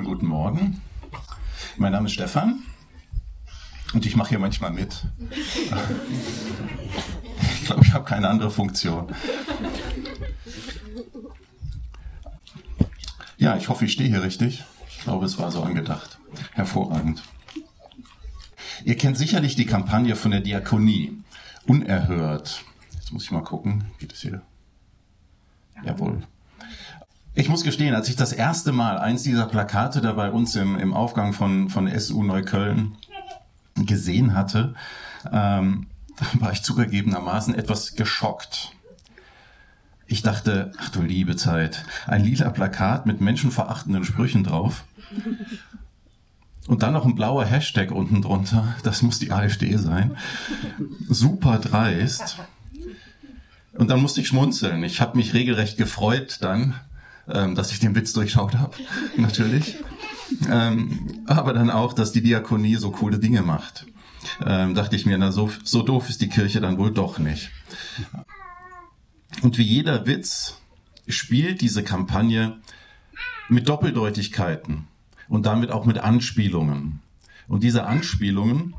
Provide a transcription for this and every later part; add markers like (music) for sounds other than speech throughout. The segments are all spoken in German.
Schönen guten Morgen. Mein Name ist Stefan und ich mache hier manchmal mit. (laughs) Ich glaube, ich habe keine andere Funktion. Ja, ich hoffe, ich stehe hier richtig. Ich glaube, es war so angedacht. Hervorragend. Ihr kennt sicherlich die Kampagne von der Diakonie. Unerhört. Jetzt muss ich mal gucken. Geht es hier? Jawohl. Ich muss gestehen, als ich das erste Mal eins dieser Plakate da bei uns im, im Aufgang von, von SU Neukölln gesehen hatte, ähm, (laughs) war ich zugegebenermaßen etwas geschockt. Ich dachte, ach du liebe Zeit, ein lila Plakat mit menschenverachtenden Sprüchen drauf. Und dann noch ein blauer Hashtag unten drunter. Das muss die AfD sein. Super dreist. Und dann musste ich schmunzeln. Ich habe mich regelrecht gefreut dann, ähm, dass ich den Witz durchschaut habe, (laughs) natürlich. Ähm, aber dann auch, dass die Diakonie so coole Dinge macht. Ähm, dachte ich mir, na so, so doof ist die Kirche dann wohl doch nicht. Und wie jeder Witz spielt diese Kampagne mit Doppeldeutigkeiten und damit auch mit Anspielungen. Und diese Anspielungen,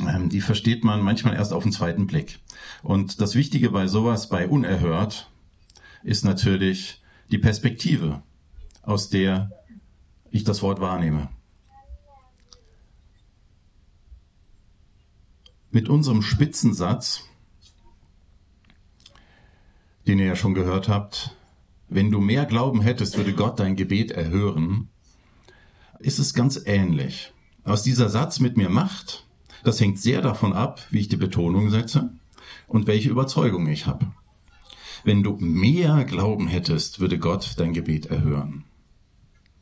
ähm, die versteht man manchmal erst auf den zweiten Blick. Und das Wichtige bei sowas, bei Unerhört, ist natürlich die Perspektive, aus der ich das Wort wahrnehme. Mit unserem Spitzensatz, den ihr ja schon gehört habt, wenn du mehr Glauben hättest, würde Gott dein Gebet erhören, ist es ganz ähnlich. Was dieser Satz mit mir macht, das hängt sehr davon ab, wie ich die Betonung setze und welche Überzeugung ich habe. Wenn du mehr Glauben hättest, würde Gott dein Gebet erhören.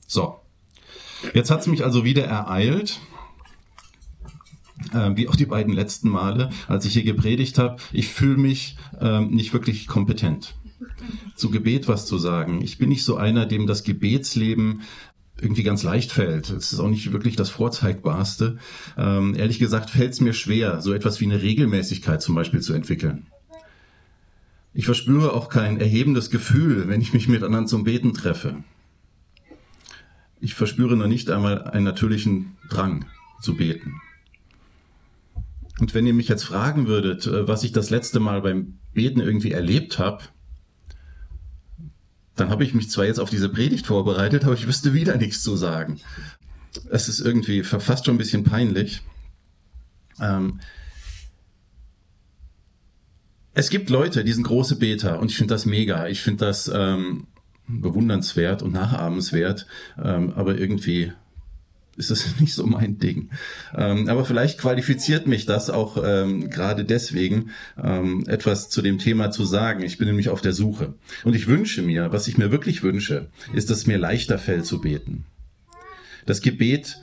So, jetzt hat es mich also wieder ereilt, äh, wie auch die beiden letzten Male, als ich hier gepredigt habe. Ich fühle mich ähm, nicht wirklich kompetent, zu Gebet was zu sagen. Ich bin nicht so einer, dem das Gebetsleben irgendwie ganz leicht fällt. Es ist auch nicht wirklich das Vorzeigbarste. Ähm, ehrlich gesagt fällt es mir schwer, so etwas wie eine Regelmäßigkeit zum Beispiel zu entwickeln. Ich verspüre auch kein erhebendes Gefühl, wenn ich mich mit anderen zum Beten treffe. Ich verspüre noch nicht einmal einen natürlichen Drang zu beten. Und wenn ihr mich jetzt fragen würdet, äh, was ich das letzte Mal beim Beten irgendwie erlebt habe, dann habe ich mich zwar jetzt auf diese Predigt vorbereitet, aber ich wüsste wieder nichts zu sagen. Es ist irgendwie fast schon ein bisschen peinlich. Ähm es gibt Leute, die sind große Beter und ich finde das mega. Ich finde das ähm, bewundernswert und nachahmenswert, ähm, aber irgendwie ist das (laughs) nicht so mein Ding. Ähm, aber vielleicht qualifiziert mich das auch ähm, gerade deswegen, ähm, etwas zu dem Thema zu sagen. Ich bin nämlich auf der Suche. Und ich wünsche mir, was ich mir wirklich wünsche, ist, dass es mir leichter fällt zu beten. Das Gebet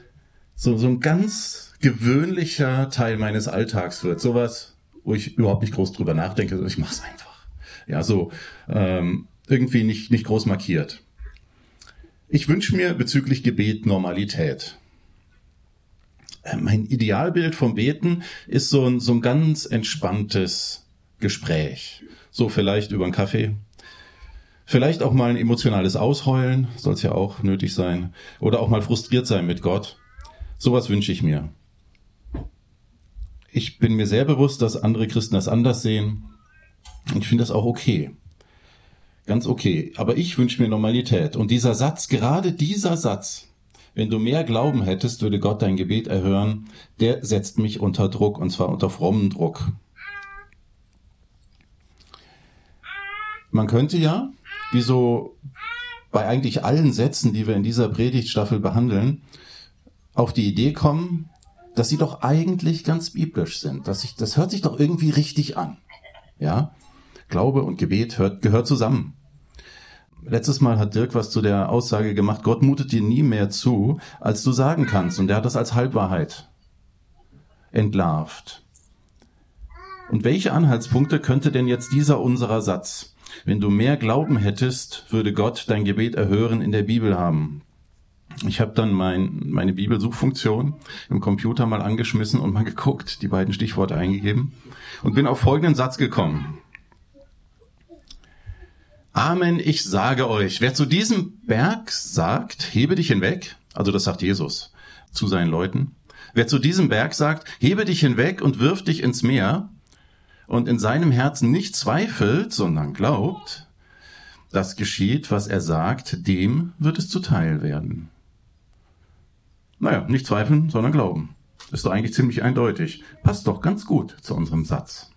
so, so ein ganz gewöhnlicher Teil meines Alltags wird. Sowas, wo ich überhaupt nicht groß drüber nachdenke, sondern ich mache es einfach. Ja, so ähm, irgendwie nicht, nicht groß markiert. Ich wünsche mir bezüglich Gebet Normalität. Äh, mein Idealbild vom Beten ist so ein, so ein ganz entspanntes Gespräch. So vielleicht über einen Kaffee. Vielleicht auch mal ein emotionales Ausheulen, soll es ja auch nötig sein. Oder auch mal frustriert sein mit Gott. Sowas wünsche ich mir. Ich bin mir sehr bewusst, dass andere Christen das anders sehen. Und ich finde das auch okay. Ganz okay. Aber ich wünsche mir Normalität. Und dieser Satz, gerade dieser Satz, wenn du mehr Glauben hättest, würde Gott dein Gebet erhören, der setzt mich unter Druck, und zwar unter frommen Druck. Man könnte ja, wie so bei eigentlich allen Sätzen, die wir in dieser Predigtstaffel behandeln, auf die Idee kommen, dass sie doch eigentlich ganz biblisch sind. Dass ich, das hört sich doch irgendwie richtig an. Ja? Glaube und Gebet hört, gehört zusammen. Letztes Mal hat Dirk was zu der Aussage gemacht, Gott mutet dir nie mehr zu, als du sagen kannst. Und er hat das als Halbwahrheit entlarvt. Und welche Anhaltspunkte könnte denn jetzt dieser unserer Satz, wenn du mehr Glauben hättest, würde Gott dein Gebet erhören, in der Bibel haben? Ich habe dann mein, meine Bibelsuchfunktion im Computer mal angeschmissen und mal geguckt, die beiden Stichworte eingegeben und bin auf folgenden Satz gekommen. Amen, ich sage euch, wer zu diesem Berg sagt, hebe dich hinweg, also das sagt Jesus zu seinen Leuten, wer zu diesem Berg sagt, hebe dich hinweg und wirf dich ins Meer und in seinem Herzen nicht zweifelt, sondern glaubt, das geschieht, was er sagt, dem wird es zuteil werden. Naja, nicht zweifeln, sondern glauben. Ist doch eigentlich ziemlich eindeutig. Passt doch ganz gut zu unserem Satz.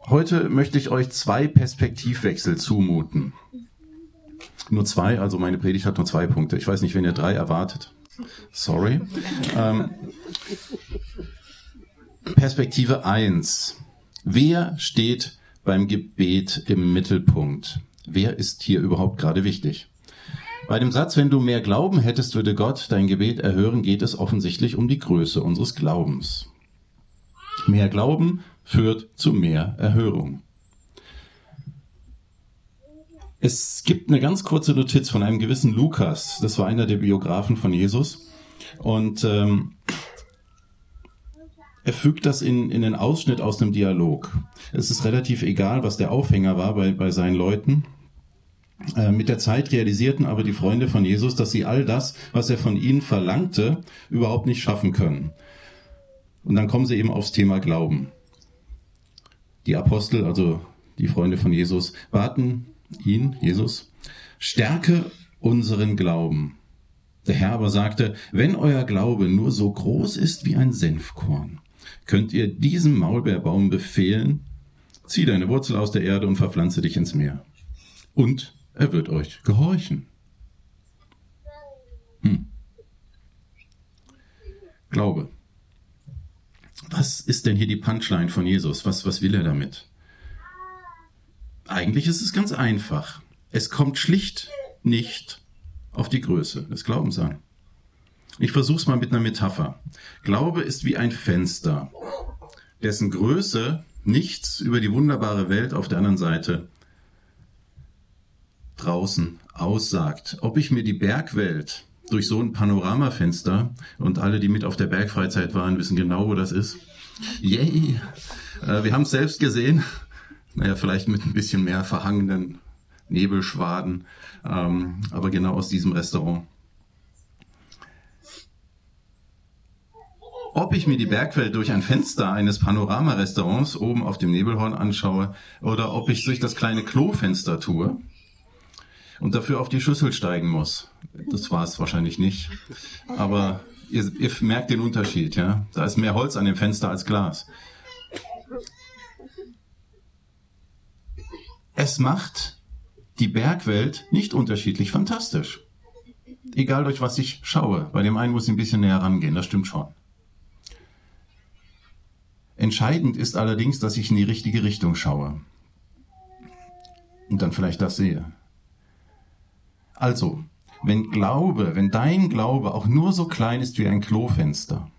Heute möchte ich euch zwei Perspektivwechsel zumuten. Nur zwei, also meine Predigt hat nur zwei Punkte. Ich weiß nicht, wenn ihr drei erwartet. Sorry. Ähm, Perspektive eins: Wer steht beim Gebet im Mittelpunkt? Wer ist hier überhaupt gerade wichtig? Bei dem Satz, wenn du mehr Glauben hättest, würde Gott dein Gebet erhören, geht es offensichtlich um die Größe unseres Glaubens. Mehr Glauben führt zu mehr Erhörung. Es gibt eine ganz kurze Notiz von einem gewissen Lukas, das war einer der Biografen von Jesus, und ähm, er fügt das in, in den Ausschnitt aus einem Dialog. Es ist relativ egal, was der Aufhänger war bei, bei seinen Leuten. Äh, mit der Zeit realisierten aber die Freunde von Jesus, dass sie all das, was er von ihnen verlangte, überhaupt nicht schaffen können. Und dann kommen sie eben aufs Thema Glauben. Die Apostel, also die Freunde von Jesus, baten ihn, Jesus, stärke unseren Glauben. Der Herr aber sagte, wenn euer Glaube nur so groß ist wie ein Senfkorn, könnt ihr diesem Maulbeerbaum befehlen, zieh deine Wurzel aus der Erde und verpflanze dich ins Meer. Und er wird euch gehorchen. Hm. Glaube. Was ist denn hier die Punchline von Jesus? Was, was will er damit? Eigentlich ist es ganz einfach. Es kommt schlicht nicht auf die Größe des Glaubens an. Ich versuch's mal mit einer Metapher. Glaube ist wie ein Fenster, dessen Größe nichts über die wunderbare Welt auf der anderen Seite draußen aussagt. Ob ich mir die Bergwelt durch so ein Panoramafenster und alle, die mit auf der Bergfreizeit waren, wissen genau, wo das ist. Yay! Äh, wir haben es selbst gesehen. Naja, vielleicht mit ein bisschen mehr verhangenen Nebelschwaden, ähm, aber genau aus diesem Restaurant. Ob ich mir die Bergwelt durch ein Fenster eines Panoramarestaurants oben auf dem Nebelhorn anschaue oder ob ich durch das kleine Klofenster tue, und dafür auf die Schüssel steigen muss. Das war es wahrscheinlich nicht. Aber ihr, ihr merkt den Unterschied, ja. Da ist mehr Holz an dem Fenster als Glas. Es macht die Bergwelt nicht unterschiedlich fantastisch. Egal durch was ich schaue. Bei dem einen muss ich ein bisschen näher rangehen, das stimmt schon. Entscheidend ist allerdings, dass ich in die richtige Richtung schaue. Und dann vielleicht das sehe. Also, wenn Glaube, wenn dein Glaube auch nur so klein ist wie ein Klofenster,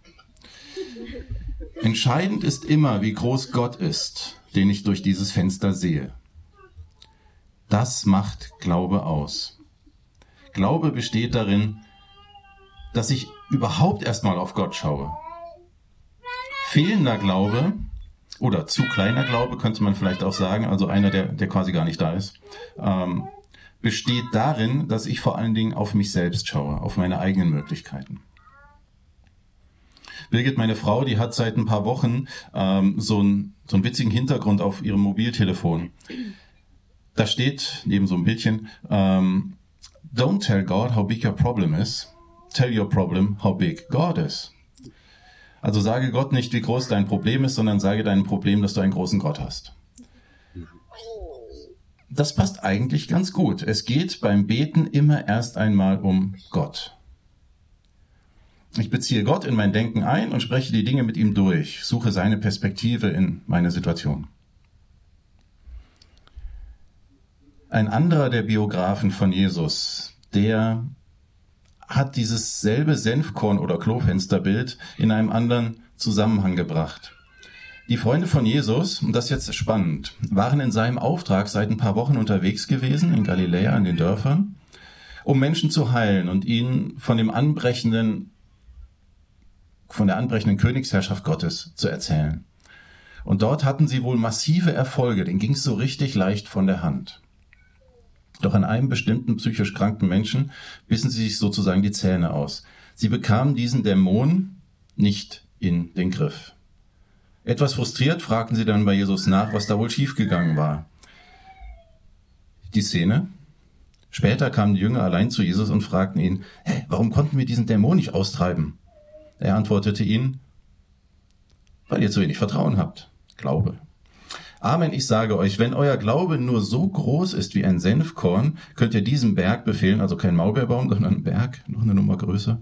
entscheidend ist immer, wie groß Gott ist, den ich durch dieses Fenster sehe. Das macht Glaube aus. Glaube besteht darin, dass ich überhaupt erstmal auf Gott schaue. Fehlender Glaube oder zu kleiner Glaube könnte man vielleicht auch sagen, also einer, der, der quasi gar nicht da ist, ähm, besteht darin, dass ich vor allen Dingen auf mich selbst schaue, auf meine eigenen Möglichkeiten. Birgit, meine Frau, die hat seit ein paar Wochen ähm, so, einen, so einen witzigen Hintergrund auf ihrem Mobiltelefon. Da steht neben so einem Bildchen, ähm, Don't tell God how big your problem is. Tell your problem how big God is. Also sage Gott nicht, wie groß dein Problem ist, sondern sage deinem Problem, dass du einen großen Gott hast das passt eigentlich ganz gut. Es geht beim Beten immer erst einmal um Gott. Ich beziehe Gott in mein Denken ein und spreche die Dinge mit ihm durch, suche seine Perspektive in meine Situation. Ein anderer der Biografen von Jesus, der hat dieses selbe Senfkorn oder Klofensterbild in einem anderen Zusammenhang gebracht. Die Freunde von Jesus, und das ist jetzt spannend, waren in seinem Auftrag seit ein paar Wochen unterwegs gewesen in Galiläa, in den Dörfern, um Menschen zu heilen und ihnen von dem anbrechenden, von der anbrechenden Königsherrschaft Gottes zu erzählen. Und dort hatten sie wohl massive Erfolge, denen ging es so richtig leicht von der Hand. Doch an einem bestimmten psychisch kranken Menschen bissen sie sich sozusagen die Zähne aus. Sie bekamen diesen Dämon nicht in den Griff. Etwas frustriert fragten sie dann bei Jesus nach, was da wohl schiefgegangen war. Die Szene. Später kamen die Jünger allein zu Jesus und fragten ihn, hey, warum konnten wir diesen Dämon nicht austreiben? Er antwortete ihnen, weil ihr zu wenig Vertrauen habt. Glaube. Amen, ich sage euch, wenn euer Glaube nur so groß ist wie ein Senfkorn, könnt ihr diesem Berg befehlen, also kein Maulbeerbaum, sondern ein Berg, noch eine Nummer größer.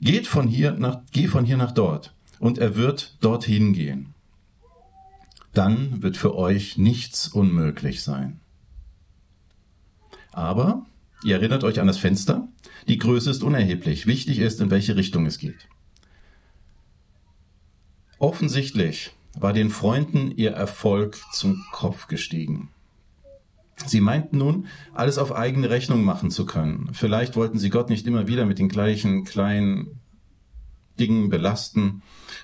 Geht von hier nach, geh von hier nach dort und er wird dorthin gehen. Dann wird für euch nichts unmöglich sein. Aber, ihr erinnert euch an das Fenster, die Größe ist unerheblich. Wichtig ist, in welche Richtung es geht. Offensichtlich war den Freunden ihr Erfolg zum Kopf gestiegen. Sie meinten nun, alles auf eigene Rechnung machen zu können. Vielleicht wollten sie Gott nicht immer wieder mit den gleichen kleinen Dingen belasten.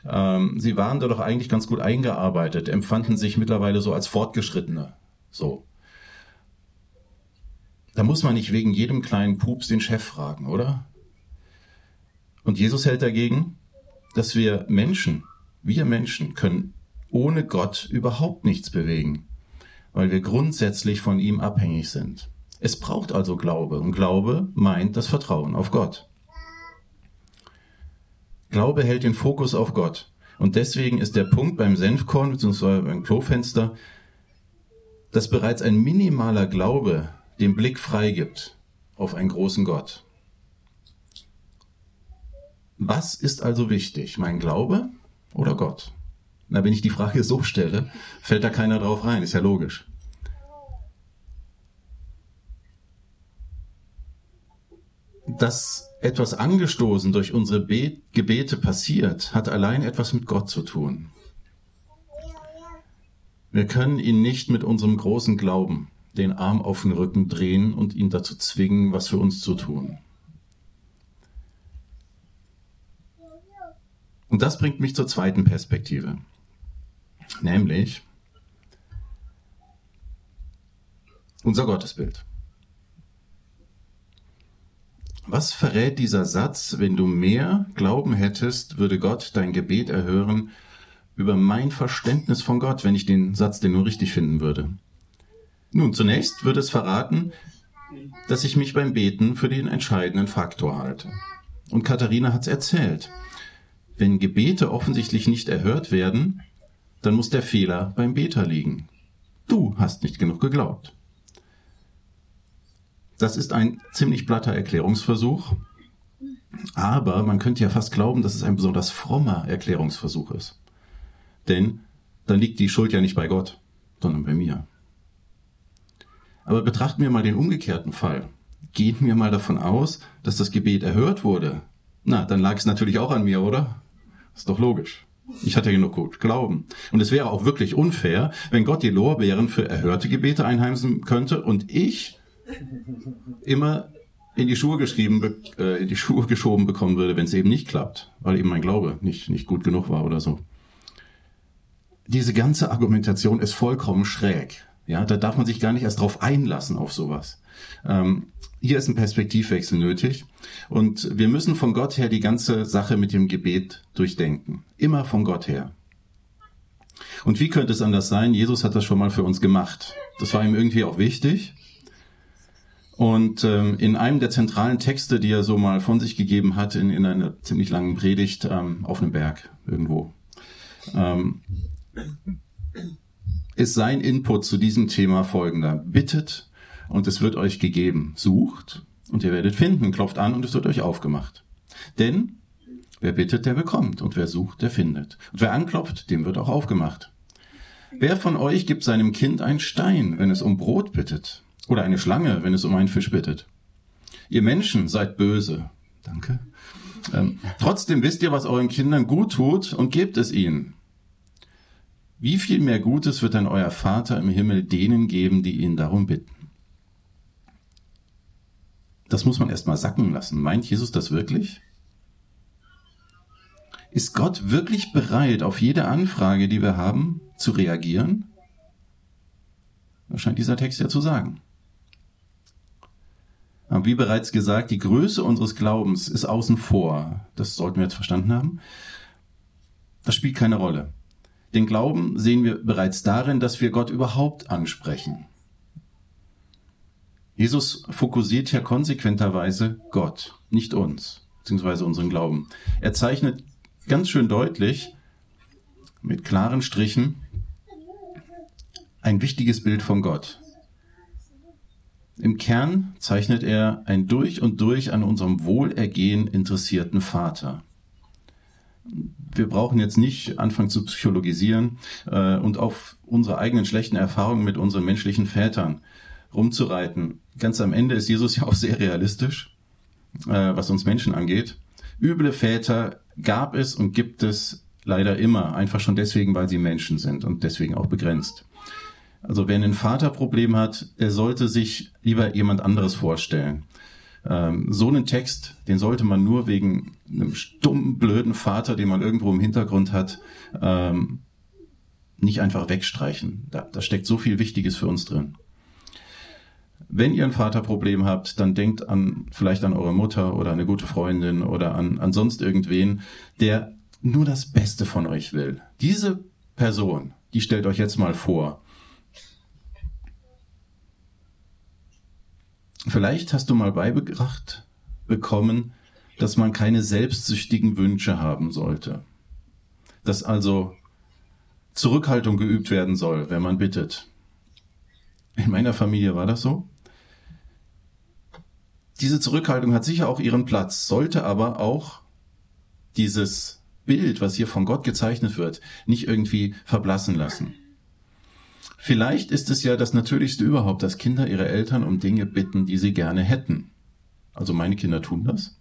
Ähm, sie waren da doch eigentlich ganz gut eingearbeitet, empfanden sich mittlerweile so als Fortgeschrittene. So. Da muss man nicht wegen jedem kleinen Pups den Chef fragen, oder? Und Jesus hält dagegen, dass wir Menschen, wir Menschen können ohne Gott überhaupt nichts bewegen, weil wir grundsätzlich von ihm abhängig sind. Es braucht also Glaube und Glaube meint das Vertrauen auf Gott. Glaube hält den Fokus auf Gott und deswegen ist der Punkt beim Senfkorn bzw. beim Klofenster, dass bereits ein minimaler Glaube den Blick freigibt auf einen großen Gott. Was ist also wichtig, mein Glaube oder Gott? Na, wenn ich die Frage so stelle, fällt da keiner drauf rein, ist ja logisch. Dass etwas angestoßen durch unsere Be Gebete passiert, hat allein etwas mit Gott zu tun. Wir können ihn nicht mit unserem großen Glauben den Arm auf den Rücken drehen und ihn dazu zwingen, was für uns zu tun. Und das bringt mich zur zweiten Perspektive. Nämlich unser Gottesbild. Was verrät dieser Satz, wenn du mehr Glauben hättest, würde Gott dein Gebet erhören über mein Verständnis von Gott, wenn ich den Satz den nur richtig finden würde? Nun, zunächst würde es verraten, dass ich mich beim Beten für den entscheidenden Faktor halte. Und Katharina hat's erzählt. Wenn Gebete offensichtlich nicht erhört werden, dann muss der Fehler beim Beter liegen. Du hast nicht genug geglaubt. Das ist ein ziemlich blatter Erklärungsversuch, aber man könnte ja fast glauben, dass es ein besonders frommer Erklärungsversuch ist. Denn dann liegt die Schuld ja nicht bei Gott, sondern bei mir. Aber betrachten wir mal den umgekehrten Fall. Gehen wir mal davon aus, dass das Gebet erhört wurde. Na, dann lag es natürlich auch an mir, oder? Ist doch logisch. Ich hatte genug gut Glauben. Und es wäre auch wirklich unfair, wenn Gott die Lorbeeren für erhörte Gebete einheimsen könnte und ich immer in die Schuhe geschrieben, äh, in die Schuhe geschoben bekommen würde, wenn es eben nicht klappt, weil eben mein Glaube nicht, nicht gut genug war oder so. Diese ganze Argumentation ist vollkommen schräg. Ja, da darf man sich gar nicht erst drauf einlassen auf sowas. Ähm, hier ist ein Perspektivwechsel nötig und wir müssen von Gott her die ganze Sache mit dem Gebet durchdenken. Immer von Gott her. Und wie könnte es anders sein? Jesus hat das schon mal für uns gemacht. Das war ihm irgendwie auch wichtig. Und ähm, in einem der zentralen Texte, die er so mal von sich gegeben hat, in, in einer ziemlich langen Predigt ähm, auf einem Berg irgendwo, ähm, ist sein Input zu diesem Thema folgender. Bittet und es wird euch gegeben. Sucht und ihr werdet finden, klopft an und es wird euch aufgemacht. Denn Wer bittet, der bekommt, und wer sucht, der findet. Und wer anklopft, dem wird auch aufgemacht. Wer von euch gibt seinem Kind einen Stein, wenn es um Brot bittet? Oder eine Schlange, wenn es um einen Fisch bittet? Ihr Menschen seid böse. Danke. Ähm, trotzdem wisst ihr, was euren Kindern gut tut und gebt es ihnen. Wie viel mehr Gutes wird dann euer Vater im Himmel denen geben, die ihn darum bitten? Das muss man erstmal sacken lassen. Meint Jesus das wirklich? Ist Gott wirklich bereit, auf jede Anfrage, die wir haben, zu reagieren? Das scheint dieser Text ja zu sagen. Wie bereits gesagt, die Größe unseres Glaubens ist außen vor. Das sollten wir jetzt verstanden haben. Das spielt keine Rolle. Den Glauben sehen wir bereits darin, dass wir Gott überhaupt ansprechen. Jesus fokussiert ja konsequenterweise Gott, nicht uns, beziehungsweise unseren Glauben. Er zeichnet ganz schön deutlich mit klaren Strichen ein wichtiges Bild von Gott. Im Kern zeichnet er ein durch und durch an unserem Wohlergehen interessierten Vater. Wir brauchen jetzt nicht anfangen zu psychologisieren äh, und auf unsere eigenen schlechten Erfahrungen mit unseren menschlichen Vätern rumzureiten. Ganz am Ende ist Jesus ja auch sehr realistisch, äh, was uns Menschen angeht. Üble Väter gab es und gibt es leider immer, einfach schon deswegen, weil sie Menschen sind und deswegen auch begrenzt. Also wer ein Vaterproblem hat, der sollte sich lieber jemand anderes vorstellen. Ähm, so einen Text, den sollte man nur wegen einem stummen, blöden Vater, den man irgendwo im Hintergrund hat, ähm, nicht einfach wegstreichen. Da, da steckt so viel Wichtiges für uns drin. Wenn ihr ein Vaterproblem habt, dann denkt an vielleicht an eure Mutter oder eine gute Freundin oder an, an sonst irgendwen, der nur das Beste von euch will. Diese Person, die stellt euch jetzt mal vor. Vielleicht hast du mal beigebracht bekommen, dass man keine selbstsüchtigen Wünsche haben sollte. Dass also Zurückhaltung geübt werden soll, wenn man bittet. In meiner Familie war das so. Diese Zurückhaltung hat sicher auch ihren Platz, sollte aber auch dieses Bild, was hier von Gott gezeichnet wird, nicht irgendwie verblassen lassen. Vielleicht ist es ja das Natürlichste überhaupt, dass Kinder ihre Eltern um Dinge bitten, die sie gerne hätten. Also meine Kinder tun das.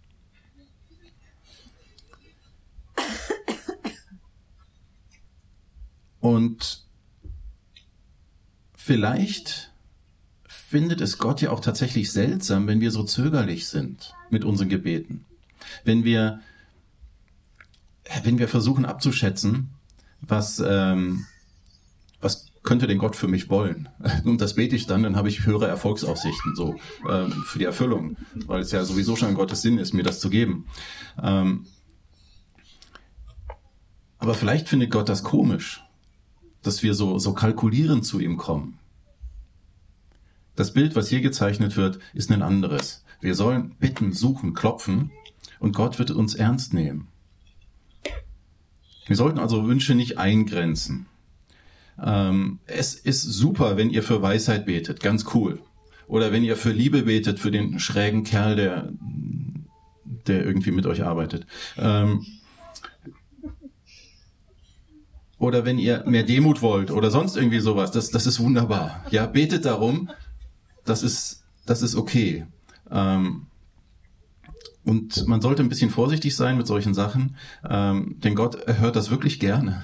Und vielleicht findet es Gott ja auch tatsächlich seltsam, wenn wir so zögerlich sind mit unseren Gebeten. Wenn wir, wenn wir versuchen abzuschätzen, was, ähm, was könnte denn Gott für mich wollen? (laughs) Und das bete ich dann, dann habe ich höhere Erfolgsaussichten so ähm, für die Erfüllung, weil es ja sowieso schon Gottes Sinn ist, mir das zu geben. Ähm, aber vielleicht findet Gott das komisch, dass wir so, so kalkulierend zu ihm kommen. Das Bild, was hier gezeichnet wird, ist ein anderes. Wir sollen bitten, suchen, klopfen und Gott wird uns ernst nehmen. Wir sollten also Wünsche nicht eingrenzen. Ähm, es ist super, wenn ihr für Weisheit betet, ganz cool. Oder wenn ihr für Liebe betet, für den schrägen Kerl, der, der irgendwie mit euch arbeitet. Ähm, oder wenn ihr mehr Demut wollt oder sonst irgendwie sowas, das, das ist wunderbar. Ja, betet darum, das ist, das ist okay. Ähm, und man sollte ein bisschen vorsichtig sein mit solchen Sachen, ähm, denn Gott hört das wirklich gerne.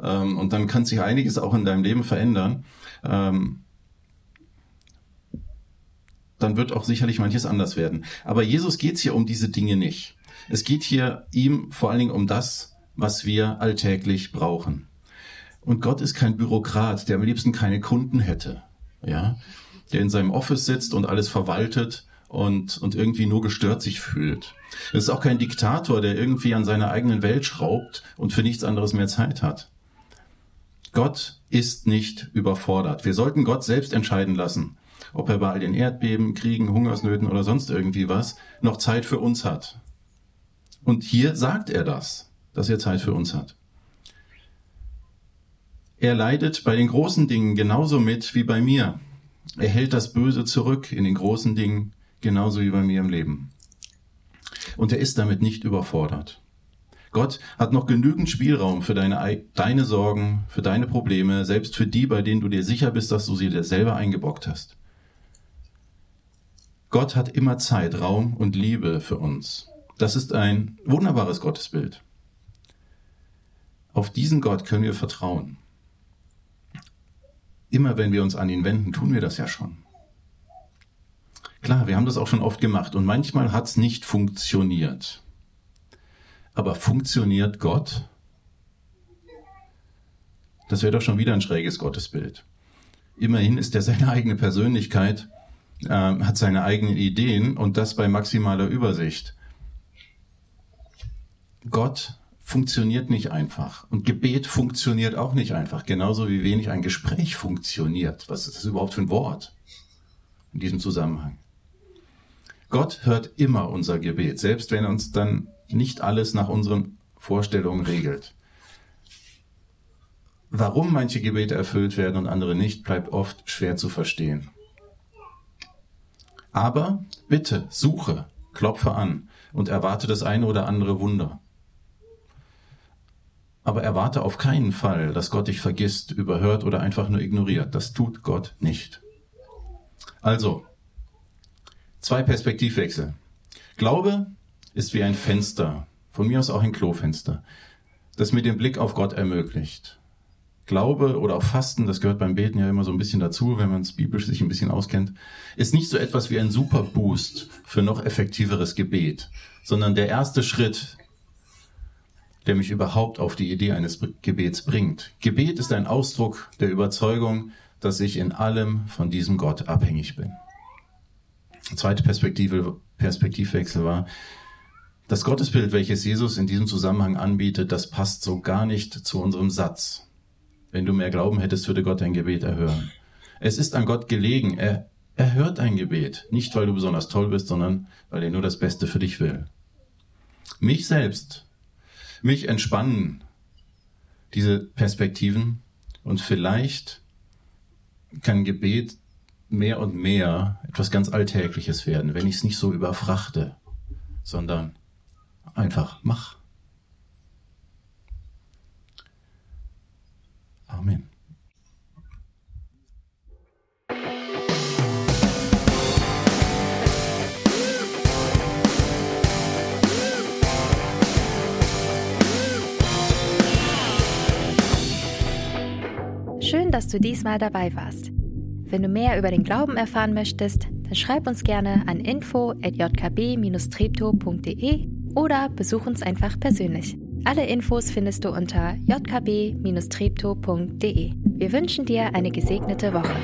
Ähm, und dann kann sich einiges auch in deinem Leben verändern. Ähm, dann wird auch sicherlich manches anders werden. Aber Jesus geht es hier um diese Dinge nicht. Es geht hier ihm vor allen Dingen um das, was wir alltäglich brauchen. Und Gott ist kein Bürokrat, der am liebsten keine Kunden hätte, ja, der in seinem Office sitzt und alles verwaltet und, und irgendwie nur gestört sich fühlt. Es ist auch kein Diktator, der irgendwie an seiner eigenen Welt schraubt und für nichts anderes mehr Zeit hat. Gott ist nicht überfordert. Wir sollten Gott selbst entscheiden lassen, ob er bei all den Erdbeben, Kriegen, Hungersnöten oder sonst irgendwie was noch Zeit für uns hat. Und hier sagt er das, dass er Zeit für uns hat. Er leidet bei den großen Dingen genauso mit wie bei mir. Er hält das Böse zurück in den großen Dingen genauso wie bei mir im Leben. Und er ist damit nicht überfordert. Gott hat noch genügend Spielraum für deine, deine Sorgen, für deine Probleme, selbst für die, bei denen du dir sicher bist, dass du sie dir selber eingebockt hast. Gott hat immer Zeit, Raum und Liebe für uns. Das ist ein wunderbares Gottesbild. Auf diesen Gott können wir vertrauen. Immer wenn wir uns an ihn wenden, tun wir das ja schon. Klar, wir haben das auch schon oft gemacht und manchmal hat es nicht funktioniert. Aber funktioniert Gott? Das wäre doch schon wieder ein schräges Gottesbild. Immerhin ist er seine eigene Persönlichkeit, äh, hat seine eigenen Ideen und das bei maximaler Übersicht. Gott funktioniert nicht einfach und Gebet funktioniert auch nicht einfach, genauso wie wenig ein Gespräch funktioniert. Was ist das überhaupt für ein Wort in diesem Zusammenhang? Gott hört immer unser Gebet, selbst wenn uns dann nicht alles nach unseren Vorstellungen regelt. Warum manche Gebete erfüllt werden und andere nicht, bleibt oft schwer zu verstehen. Aber bitte, suche, klopfe an und erwarte das eine oder andere Wunder. Aber erwarte auf keinen Fall, dass Gott dich vergisst, überhört oder einfach nur ignoriert. Das tut Gott nicht. Also, zwei Perspektivwechsel. Glaube ist wie ein Fenster, von mir aus auch ein Klofenster, das mir den Blick auf Gott ermöglicht. Glaube oder auch Fasten, das gehört beim Beten ja immer so ein bisschen dazu, wenn man es biblisch sich ein bisschen auskennt, ist nicht so etwas wie ein Superboost für noch effektiveres Gebet, sondern der erste Schritt, der mich überhaupt auf die Idee eines Gebets bringt. Gebet ist ein Ausdruck der Überzeugung, dass ich in allem von diesem Gott abhängig bin. zweite Perspektive, Perspektivwechsel war, das Gottesbild, welches Jesus in diesem Zusammenhang anbietet, das passt so gar nicht zu unserem Satz. Wenn du mehr Glauben hättest, würde Gott dein Gebet erhören. Es ist an Gott gelegen. Er, er hört dein Gebet. Nicht, weil du besonders toll bist, sondern weil er nur das Beste für dich will. Mich selbst, mich entspannen diese Perspektiven und vielleicht kann Gebet mehr und mehr etwas ganz Alltägliches werden, wenn ich es nicht so überfrachte, sondern einfach mach. Amen. Schön, dass du diesmal dabei warst. Wenn du mehr über den Glauben erfahren möchtest, dann schreib uns gerne an info@jkb-treptow.de oder besuch uns einfach persönlich. Alle Infos findest du unter jkb-treptow.de. Wir wünschen dir eine gesegnete Woche.